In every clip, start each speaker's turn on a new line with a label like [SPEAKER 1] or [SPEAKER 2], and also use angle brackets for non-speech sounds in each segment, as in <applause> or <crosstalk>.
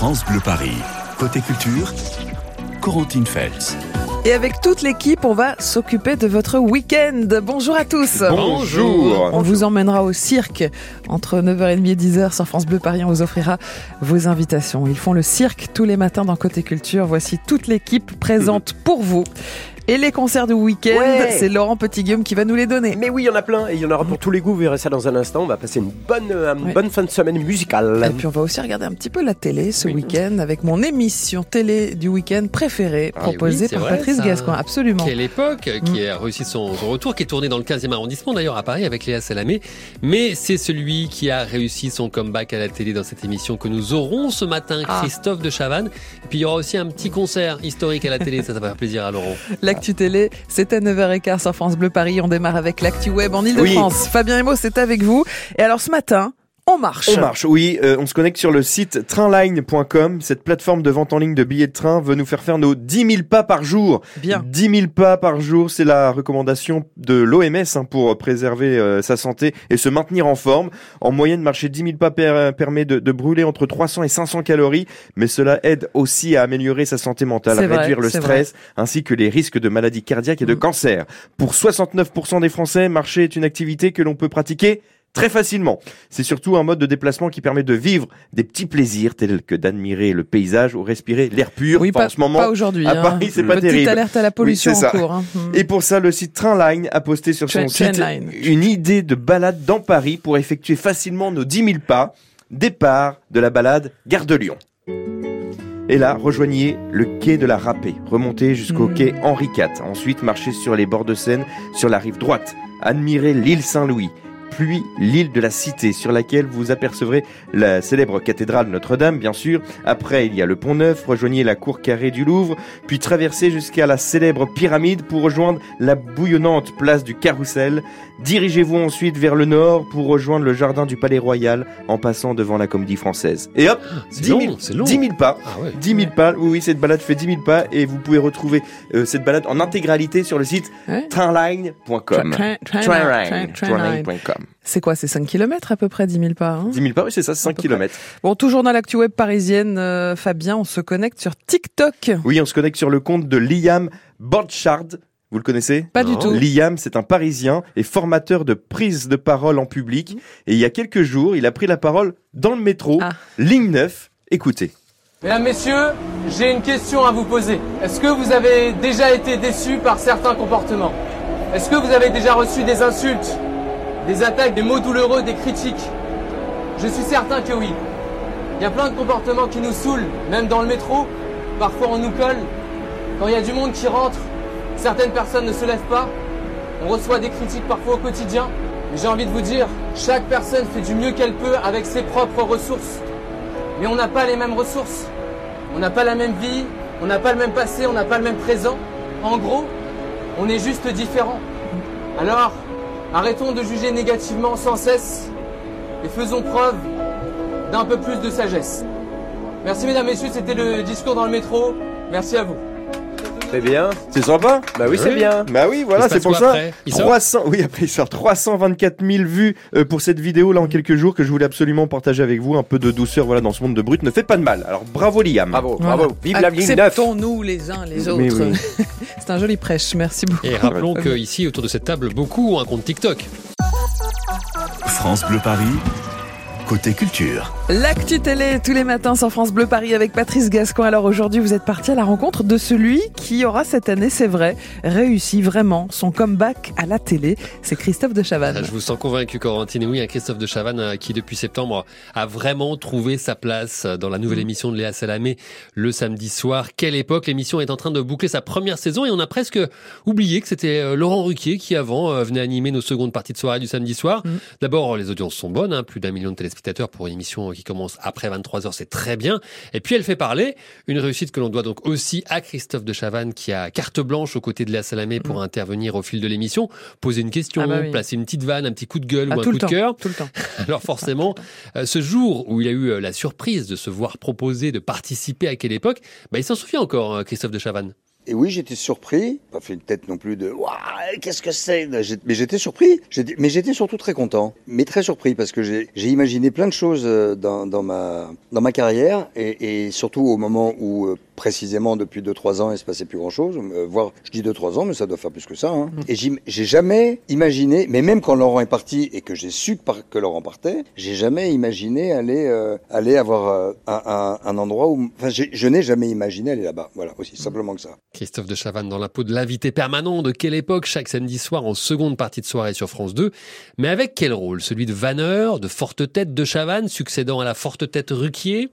[SPEAKER 1] France Bleu Paris. Côté culture, Corentine Feltz.
[SPEAKER 2] Et avec toute l'équipe, on va s'occuper de votre week-end. Bonjour à tous.
[SPEAKER 3] Bonjour.
[SPEAKER 2] On vous emmènera au cirque entre 9h30 et 10h sur France Bleu Paris. On vous offrira vos invitations. Ils font le cirque tous les matins dans Côté Culture. Voici toute l'équipe présente pour vous. Et les concerts du week-end,
[SPEAKER 3] Ouais.
[SPEAKER 2] c'est Laurent Petit-Guillaume qui va nous les donner.
[SPEAKER 3] Mais oui, il y en a plein et il y en aura pour tous les goûts. Vous verrez ça dans un instant. On va passer une bonne, euh, une
[SPEAKER 2] Ouais.
[SPEAKER 3] bonne fin de semaine musicale.
[SPEAKER 2] Et puis on va aussi regarder un petit peu la télé ce week-end avec mon émission télé du week-end préférée
[SPEAKER 4] Ah
[SPEAKER 2] proposée par
[SPEAKER 4] vrai,
[SPEAKER 2] Patrice
[SPEAKER 4] ça.
[SPEAKER 2] Gascoigne. Absolument.
[SPEAKER 4] Quelle époque qui a réussi son, son retour, qui est tourné dans le 15e arrondissement d'ailleurs à Paris avec Léa Salamé. Mais c'est celui qui a réussi son comeback à la télé dans cette émission que nous aurons ce matin,
[SPEAKER 2] Ah.
[SPEAKER 4] Christophe de Chavannes. Et puis il y aura aussi un petit concert historique à la télé, ça, ça va faire plaisir à Laurent.
[SPEAKER 2] L'actu télé, c'est à 9h15 sur France Bleu Paris. On démarre avec l'actu web en Ile-de-France. Fabien Emo, c'est avec vous. Et alors ce matin, on marche.
[SPEAKER 5] On marche, oui. euh, on se connecte sur le site trainline.com. Cette plateforme de vente en ligne de billets de train veut nous faire faire nos 10 000 pas par jour.
[SPEAKER 2] Bien.
[SPEAKER 5] 10 000 pas par jour, c'est la recommandation de l'OMS hein, pour préserver euh, sa santé et se maintenir en forme. En moyenne, marcher 10 000 pas per- permet de, de brûler entre 300 et 500 calories, mais cela aide aussi à améliorer sa santé mentale, à
[SPEAKER 2] vrai,
[SPEAKER 5] réduire le stress, ainsi que les risques de maladies cardiaques et de
[SPEAKER 2] Mm.
[SPEAKER 5] cancer. Pour 69% des Français, marcher est une activité que l'on peut pratiquer très facilement. C'est surtout un mode de déplacement qui permet de vivre des petits plaisirs tels que d'admirer le paysage ou respirer l'air pur.
[SPEAKER 2] Oui,
[SPEAKER 5] Enfin,
[SPEAKER 2] pas,
[SPEAKER 5] en ce moment,
[SPEAKER 2] pas aujourd'hui.
[SPEAKER 5] à
[SPEAKER 2] hein.
[SPEAKER 5] Paris, c'est pas
[SPEAKER 2] Petite
[SPEAKER 5] terrible.
[SPEAKER 2] alerte à la pollution
[SPEAKER 5] Oui,
[SPEAKER 2] en
[SPEAKER 5] ça.
[SPEAKER 2] cours. hein. Hmm.
[SPEAKER 5] Et pour ça, le site Trainline a posté sur son site
[SPEAKER 2] Trainline.
[SPEAKER 5] une idée de balade dans Paris pour effectuer facilement nos 10 000 pas. Départ de la balade Gare de Lyon. Et là, rejoignez le quai de la Râpée, remontez jusqu'au
[SPEAKER 2] Mm.
[SPEAKER 5] quai Henri IV. Ensuite, marchez sur les bords de Seine, sur la rive droite. Admirez l'île Saint-Louis, puis l'île de la Cité, sur laquelle vous apercevrez la célèbre cathédrale Notre-Dame, bien sûr. Après, il y a le Pont Neuf, rejoignez la cour carrée du Louvre, puis traversez jusqu'à la célèbre pyramide pour rejoindre la bouillonnante place du Carrousel. Dirigez-vous ensuite vers le nord pour rejoindre le jardin du Palais Royal en passant devant la Comédie Française. Et hop,
[SPEAKER 4] C'est
[SPEAKER 5] 10 000,
[SPEAKER 4] long, c'est long.
[SPEAKER 5] 10 000 pas.
[SPEAKER 4] Ah ouais.
[SPEAKER 5] 10 000 pas, oui, oui, cette balade fait 10 000 pas et vous pouvez retrouver euh, cette balade en intégralité sur le site
[SPEAKER 2] Ouais.
[SPEAKER 5] trainline.com.
[SPEAKER 2] Train- train-
[SPEAKER 5] Trainline,
[SPEAKER 2] train-
[SPEAKER 5] trainline.com.
[SPEAKER 2] C'est quoi, c'est 5 km à peu près, 10 000 pas hein
[SPEAKER 5] 10 000 pas, oui, c'est ça, 5
[SPEAKER 2] peu
[SPEAKER 5] km.
[SPEAKER 2] Bon, toujours dans l'actu web parisienne, euh, Fabien, on se connecte sur TikTok.
[SPEAKER 5] Oui, on se connecte sur le compte de Liam Borchardt. Vous le connaissez
[SPEAKER 2] Pas
[SPEAKER 4] Non.
[SPEAKER 2] du tout.
[SPEAKER 5] Liam, c'est un Parisien et formateur de prise de parole en public. Et il y a quelques jours, il a pris la parole dans le métro,
[SPEAKER 2] Ah.
[SPEAKER 5] ligne 9. Écoutez.
[SPEAKER 6] Mesdames, Messieurs, j'ai une question à vous poser. Est-ce que vous avez déjà été déçu par certains comportements? Est-ce que vous avez déjà reçu des insultes, des attaques, des mots douloureux, des critiques Je suis certain que oui. Il y a plein de comportements qui nous saoulent, même dans le métro. Parfois on nous colle. Quand il y a du monde qui rentre, certaines personnes ne se lèvent pas. On reçoit des critiques parfois au quotidien. Mais j'ai envie de vous dire, chaque personne fait du mieux qu'elle peut avec ses propres ressources. Mais on n'a pas les mêmes ressources. On n'a pas la même vie, on n'a pas le même passé, on n'a pas le même présent. En gros, on est juste différents. Alors, arrêtons de juger négativement sans cesse et faisons preuve d'un peu plus de sagesse. Merci mesdames, messieurs, c'était le discours dans le métro. Merci à vous.
[SPEAKER 3] C'est bien.
[SPEAKER 5] C'est sympa
[SPEAKER 3] Bah oui, c'est bien.
[SPEAKER 5] Bah oui, voilà, c'est pour ça.
[SPEAKER 4] après? Il sort?
[SPEAKER 5] 300, oui, après il sort 324 000 vues euh, pour cette vidéo là en quelques jours que je voulais absolument partager avec vous. Un peu de douceur, voilà, dans ce monde de brut ne fait pas de mal. Alors bravo Liam.
[SPEAKER 3] Bravo,
[SPEAKER 2] Voilà.
[SPEAKER 3] bravo. Vive la ligne 9.
[SPEAKER 2] Acceptons-nous les uns les autres.
[SPEAKER 5] Mais oui. <laughs>
[SPEAKER 2] c'est un joli prêche. Merci beaucoup.
[SPEAKER 4] Et rappelons qu'ici, autour de cette table, beaucoup ont un compte TikTok.
[SPEAKER 1] France Bleu Paris. Côté culture.
[SPEAKER 2] L'actu télé tous les matins sur France Bleu Paris avec Patrice Gascon. Alors aujourd'hui, vous êtes parti à la rencontre de celui qui aura cette année, c'est vrai, réussi vraiment son comeback à la télé. C'est Christophe de Chavannes.
[SPEAKER 4] Je vous sens convaincu, Corentine. Et Oui, un Christophe de Chavannes euh, qui, depuis septembre, a vraiment trouvé sa place dans la nouvelle émission de Léa Salamé le samedi soir. Quelle époque L'émission est en train de boucler sa première saison et on a presque oublié que c'était euh, Laurent Ruquier qui, avant, euh, venait animer nos secondes parties de soirée du samedi soir.
[SPEAKER 2] Mm.
[SPEAKER 4] D'abord, les audiences sont bonnes, hein, plus d'un million de téléspectateurs pour une émission qui commence après 23h, c'est très bien. Et puis, elle fait parler. Une réussite que l'on doit donc aussi à Christophe de Chavannes qui a carte blanche aux côtés de Léa Salamé pour intervenir au fil de l'émission, poser une question,
[SPEAKER 2] Mm. Ah bah oui.
[SPEAKER 4] placer une petite vanne, un petit coup de gueule
[SPEAKER 2] Ah,
[SPEAKER 4] ou un
[SPEAKER 2] tout
[SPEAKER 4] coup
[SPEAKER 2] le
[SPEAKER 4] de cœur.
[SPEAKER 2] tout le temps. <laughs>
[SPEAKER 4] Alors forcément, euh, ce jour où il a eu euh, la surprise de se voir proposer de participer à quelle époque, bah, il s'en souvient encore, euh, Christophe de Chavannes.
[SPEAKER 7] Et oui, j'étais surpris, pas fait une tête non plus de waouh, qu'est-ce que c'est? Mais j'étais surpris, mais j'étais surtout très content, mais très surpris parce que j'ai imaginé plein de choses euh, dans, ma dans ma carrière et, et surtout au moment où euh, précisément depuis 2-3 ans il se passait plus grand chose, voire je dis 2-3 ans, mais ça doit faire plus que ça. Hein. Et j'im- j'ai jamais imaginé, mais même quand Laurent est parti et que j'ai su que, Laurent partait, j'ai jamais imaginé aller euh, aller avoir euh, un, un, un endroit où, enfin, je n'ai jamais imaginé aller là-bas. Voilà, aussi simplement que ça.
[SPEAKER 4] Christophe de Chavannes dans la peau de l'invité permanent de quelle époque chaque samedi soir en seconde partie de soirée sur France 2. Mais avec quel rôle? Celui de vanneur, de forte tête de Chavannes, succédant à la forte tête Ruquier?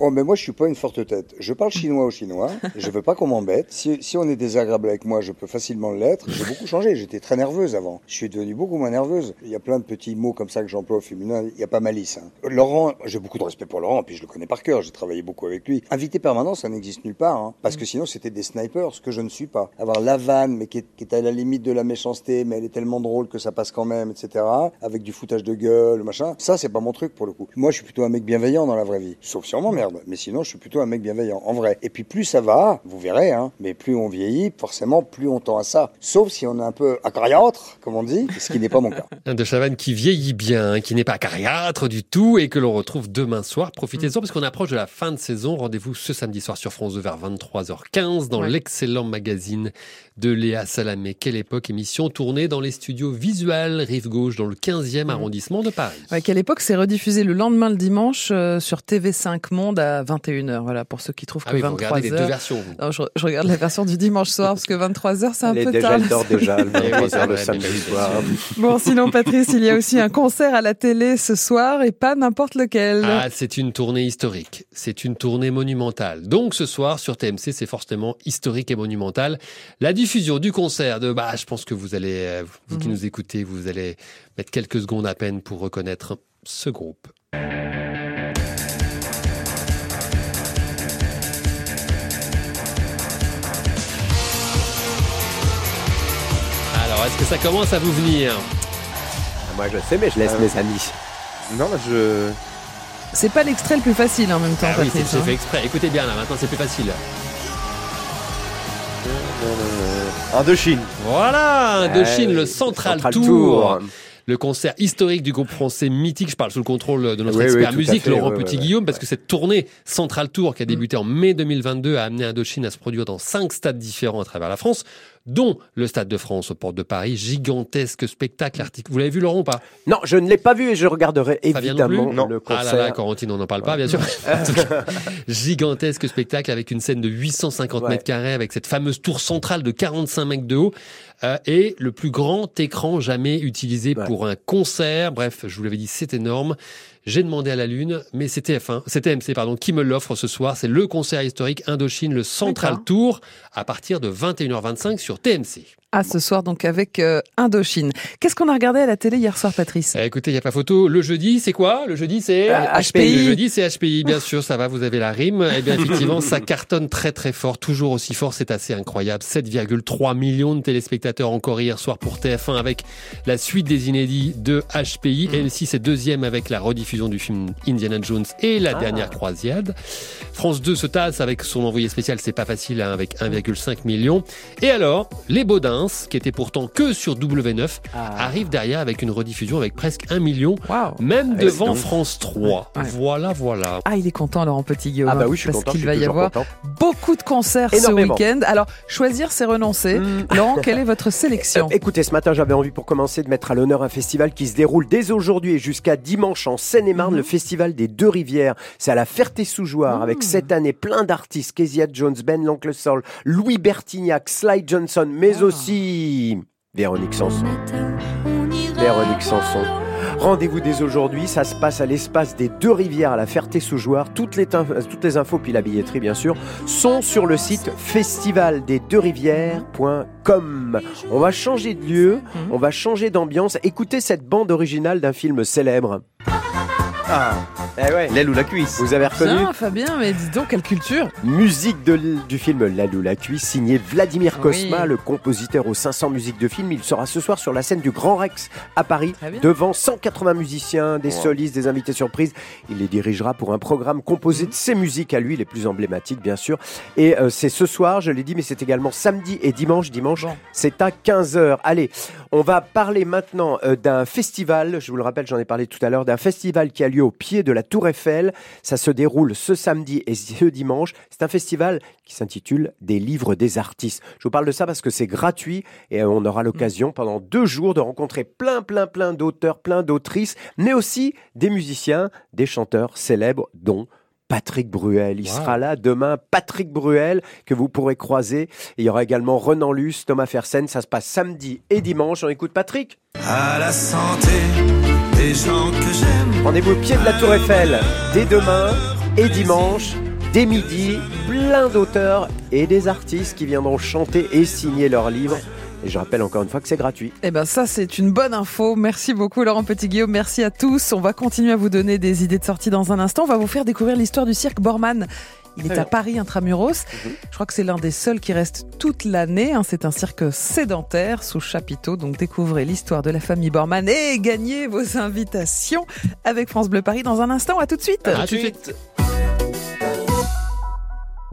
[SPEAKER 7] Oh, mais moi, je suis pas une forte tête. Je parle chinois aux Chinois. <laughs> Je veux pas qu'on m'embête. Si, si on est désagréable avec moi, je peux facilement l'être. J'ai beaucoup changé. J'étais très nerveuse avant. Je suis devenue beaucoup moins nerveuse. Il y a plein de petits mots comme ça que j'emploie au féminin. Il y a pas malice. Hein. Laurent, j'ai beaucoup de respect pour Laurent, puis je le connais par cœur. J'ai travaillé beaucoup avec lui. Invité permanent, ça n'existe nulle part. Hein, parce que sinon, c'était des snipers, ce que je ne suis pas. Avoir la vanne, mais qui est, qui est à la limite de la méchanceté, mais elle est tellement drôle que ça passe quand même, etc. Avec du foutage de gueule, machin. Ça, c'est pas mon truc pour le coup. Moi, je suis plutôt un mec bienveillant dans la vraie vie. Sauf si on Mais sinon, je suis plutôt un mec bienveillant, en vrai. Et puis plus ça va, vous verrez, hein, mais plus on vieillit, forcément, plus on tend à ça. Sauf si on est un peu acariâtre, comme on dit, ce qui n'est pas mon cas. <laughs>
[SPEAKER 4] Un de Chavannes qui vieillit bien, qui n'est pas cariâtre du tout et que l'on retrouve demain soir. Profitez-en parce qu'on approche de la fin de saison. Rendez-vous ce samedi soir sur France 2 vers 23h15 dans
[SPEAKER 2] Ouais.
[SPEAKER 4] l'excellent magazine de Léa Salamé. Quelle époque émission tournée dans les studios visuels Rive Gauche dans le 15e arrondissement de Paris.
[SPEAKER 2] Ouais, quelle époque c'est rediffusé le lendemain le dimanche euh, sur TV5 Monde à 21h. Voilà, pour ceux qui trouvent que
[SPEAKER 4] Ah oui, vous regardez les deux
[SPEAKER 2] 23h.
[SPEAKER 4] versions. vous.
[SPEAKER 2] Non, je, je regarde la version du dimanche soir parce que 23h c'est un
[SPEAKER 3] Elle
[SPEAKER 2] peu
[SPEAKER 3] déjà,
[SPEAKER 2] tard.
[SPEAKER 3] elle dort déjà, le
[SPEAKER 4] Eh oui,
[SPEAKER 3] 23
[SPEAKER 4] c'est
[SPEAKER 3] heures le samedi soir.
[SPEAKER 2] Bon, sinon Patrice, il y a aussi un concert à la télé ce soir et pas n'importe lequel.
[SPEAKER 4] Ah, c'est une tournée historique. C'est une tournée monumentale. Donc ce soir sur TMC, c'est forcément historique et monumental. La diffusion du concert de, bah, je pense que vous allez, euh, vous qui
[SPEAKER 2] Mhm.
[SPEAKER 4] nous écoutez, vous allez mettre quelques secondes à peine pour reconnaître ce groupe. Que ça commence à vous venir
[SPEAKER 3] Moi, je sais, mais je laisse
[SPEAKER 5] Euh,
[SPEAKER 3] mes amis.
[SPEAKER 5] Non, je.
[SPEAKER 2] C'est pas l'extrait le plus facile en même temps,
[SPEAKER 4] Ah oui, c'est
[SPEAKER 2] hein.
[SPEAKER 4] fait exprès. Écoutez bien là, maintenant c'est plus facile.
[SPEAKER 5] Indochine.
[SPEAKER 4] Voilà, Indochine,
[SPEAKER 3] Euh,
[SPEAKER 4] le Central,
[SPEAKER 3] Central
[SPEAKER 4] Tour.
[SPEAKER 3] Tour.
[SPEAKER 4] Le concert historique du groupe français mythique, je parle sous le contrôle de notre
[SPEAKER 3] Oui,
[SPEAKER 4] expert musique,
[SPEAKER 3] fait,
[SPEAKER 4] Laurent Petit-Guillaume,
[SPEAKER 3] ouais,
[SPEAKER 4] parce
[SPEAKER 3] ouais.
[SPEAKER 4] que cette tournée Central Tour qui a débuté en mai 2022 a amené Indochine à se produire dans cinq stades différents à travers la France, dont le Stade de France aux portes de Paris. Gigantesque spectacle article. Vous l'avez vu Laurent ou pas?
[SPEAKER 3] Non, je ne l'ai pas vu et je regarderai
[SPEAKER 4] Fabien non
[SPEAKER 3] évidemment le
[SPEAKER 4] Ah
[SPEAKER 3] concert.
[SPEAKER 4] là là, Corentine, on n'en parle pas, bien sûr. <laughs> <laughs> Gigantesque spectacle avec une scène de 850
[SPEAKER 3] Ouais.
[SPEAKER 4] mètres carrés, avec cette fameuse tour centrale de 45 mètres de haut, euh, et le plus grand écran jamais utilisé
[SPEAKER 3] Ouais.
[SPEAKER 4] pour un concert. Bref, je vous l'avais dit, c'est énorme. J'ai demandé à la Lune, mais c'est TF1, c'est TMC, pardon, qui me l'offre ce soir. C'est le concert historique Indochine, le Central. Tour, à partir de 21h25 sur TMC.
[SPEAKER 2] Ah, ce soir donc avec euh, Indochine. Qu'est-ce qu'on a regardé à la télé hier soir, Patrice?
[SPEAKER 4] Eh, écoutez, il n'y a pas photo. Le jeudi, c'est quoi? Le jeudi, c'est
[SPEAKER 2] Euh, HPI.
[SPEAKER 4] Le jeudi, c'est HPI, bien sûr, ça va, vous avez la rime. Eh bien, effectivement, ça cartonne très très fort, toujours aussi fort, c'est assez incroyable. 7,3 millions de téléspectateurs encore hier soir pour TF1 avec la suite des inédits de HPI. M6 est deuxième avec la rediffusion du film Indiana Jones et la
[SPEAKER 3] Ah.
[SPEAKER 4] dernière croisade. France 2 se tasse avec son envoyé spécial, c'est pas facile, hein, avec 1,5 million. Et alors, les Baudins, qui étaient pourtant que sur W9,
[SPEAKER 3] Ah.
[SPEAKER 4] arrivent derrière avec une rediffusion avec presque 1 million même
[SPEAKER 3] Ah,
[SPEAKER 4] devant
[SPEAKER 3] donc.
[SPEAKER 4] France 3.
[SPEAKER 2] Ouais.
[SPEAKER 4] Voilà, voilà.
[SPEAKER 2] Ah, il est content, Laurent Petit-Guillaume.
[SPEAKER 3] Ah bah oui, je suis
[SPEAKER 2] parce qu'il va y avoir
[SPEAKER 3] content.
[SPEAKER 2] beaucoup de concerts ce week-end. Alors, choisir, c'est renoncer.
[SPEAKER 3] Mm.
[SPEAKER 2] Laurent, quelle est votre sélection
[SPEAKER 3] Euh, écoutez, ce matin, j'avais envie pour commencer de mettre à l'honneur un festival qui se déroule dès aujourd'hui et jusqu'à dimanche en Seine-et-Marne,
[SPEAKER 2] Mhm.
[SPEAKER 3] le festival des Deux Rivières. C'est à la Ferté-sous-Jouarre, avec cette année plein d'artistes, Kezia Jones, Ben l'Oncle Soul, Louis Bertignac, Sly Johnson, mais
[SPEAKER 2] Ah.
[SPEAKER 3] Véronique Sanson. Véronique Sanson. Rendez-vous dès aujourd'hui, ça se passe à l'espace des Deux Rivières à la Ferté-sous-Jouarre. Toutes les, tin- euh, toutes les infos, puis la billetterie bien sûr, sont sur le site festivaldesdeuxrivières.com. On va changer de lieu,
[SPEAKER 2] Mhm.
[SPEAKER 3] on va changer d'ambiance. Écoutez cette bande originale d'un film célèbre.
[SPEAKER 5] Ah,
[SPEAKER 3] Eh ouais.
[SPEAKER 5] L'aile ou la cuisse
[SPEAKER 3] Vous avez reconnu
[SPEAKER 2] Bien, Fabien, mais dis donc, quelle culture
[SPEAKER 3] Musique de l- du film L'aile ou la cuisse, signé Vladimir Kosma,
[SPEAKER 2] Oui.
[SPEAKER 3] le compositeur aux 500 musiques de film. Il sera ce soir sur la scène du Grand Rex à Paris,
[SPEAKER 2] Très bien.
[SPEAKER 3] devant 180 musiciens, des
[SPEAKER 5] Wow.
[SPEAKER 3] solistes, des invités surprises. Il les dirigera pour un programme composé de ses musiques à lui, les plus emblématiques bien sûr. Et euh, c'est ce soir, je l'ai dit, mais c'est également samedi et dimanche. Dimanche,
[SPEAKER 2] Bon.
[SPEAKER 3] c'est à 15h. Allez, on va parler maintenant euh, d'un festival, je vous le rappelle, j'en ai parlé tout à l'heure, d'un festival qui a lieu au pied de la Tour Eiffel. Ça se déroule ce samedi et ce dimanche. C'est un festival qui s'intitule Des livres des artistes. Je vous parle de ça parce que c'est gratuit et on aura l'occasion pendant deux jours de rencontrer plein, plein, plein d'auteurs, plein d'autrices, mais aussi des musiciens, des chanteurs célèbres, dont Patrick Bruel. Il
[SPEAKER 4] Wow.
[SPEAKER 3] sera là demain. Patrick Bruel, que vous pourrez croiser. Et il y aura également Renan Luce, Thomas Fersen. Ça se passe samedi et dimanche. On écoute Patrick?
[SPEAKER 8] À la santé des gens que j'aime.
[SPEAKER 3] Rendez-vous au pied de la Tour Eiffel dès demain et dimanche, dès midi. Plein d'auteurs et des artistes qui viendront chanter et signer leurs livres. Et je rappelle encore une fois que c'est gratuit.
[SPEAKER 2] Eh ben ça c'est une bonne info. Merci beaucoup Laurent Petit-Guillaume. Merci à tous. On va continuer à vous donner des idées de sortie dans un instant. On va vous faire découvrir l'histoire du cirque Borman. Il est à
[SPEAKER 3] bien. <laughs>
[SPEAKER 2] Paris intramuros. Je crois que c'est l'un des seuls qui reste toute l'année. hein. C'est un cirque sédentaire sous chapiteau. Donc découvrez l'histoire de la famille Borman et gagnez vos invitations avec France Bleu Paris dans un instant. À tout de suite.
[SPEAKER 4] À tout de suite.